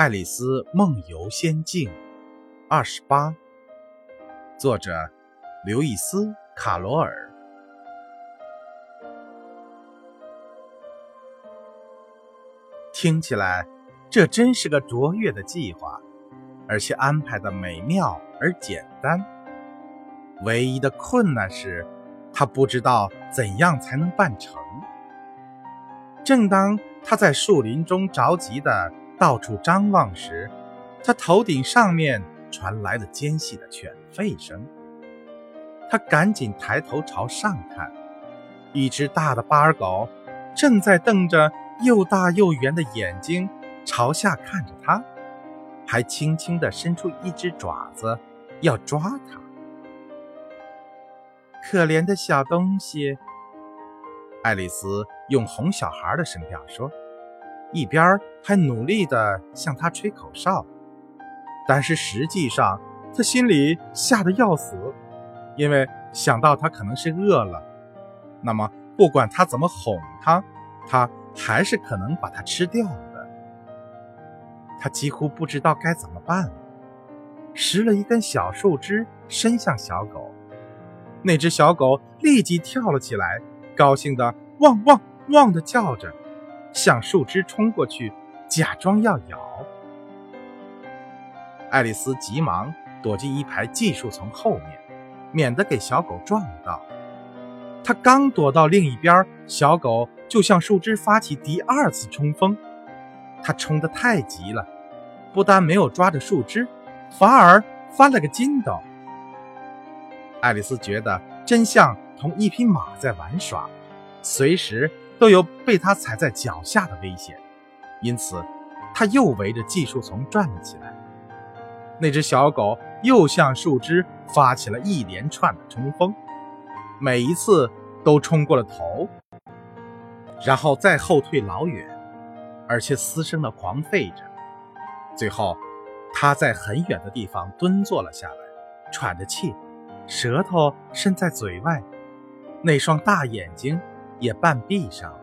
爱丽丝梦游仙境二十八，作者刘易斯·卡罗尔。听起来，这真是个卓越的计划，而且安排的美妙而简单。唯一的困难是，他不知道怎样才能办成。正当他在树林中着急的。到处张望时，他头顶上面传来了尖细的犬吠声。他赶紧抬头朝上看，一只大的巴尔狗正在瞪着又大又圆的眼睛朝下看着他，还轻轻地伸出一只爪子要抓他。可怜的小东西，爱丽丝用哄小孩的声调说。一边还努力地向他吹口哨，但是实际上他心里吓得要死，因为想到他可能是饿了，那么不管他怎么哄他，他还是可能把它吃掉的。他几乎不知道该怎么办，拾了一根小树枝伸向小狗，那只小狗立即跳了起来，高兴地汪汪汪地叫着。向树枝冲过去，假装要咬。爱丽丝急忙躲进一排寄树丛后面，免得给小狗撞到。她刚躲到另一边，小狗就向树枝发起第二次冲锋。它冲得太急了，不但没有抓着树枝，反而翻了个筋斗。爱丽丝觉得真像同一匹马在玩耍，随时。都有被他踩在脚下的危险，因此他又围着寄树丛转了起来。那只小狗又向树枝发起了一连串的冲锋，每一次都冲过了头，然后再后退老远，而且嘶声的狂吠着。最后，他在很远的地方蹲坐了下来，喘着气，舌头伸在嘴外，那双大眼睛。也半闭上。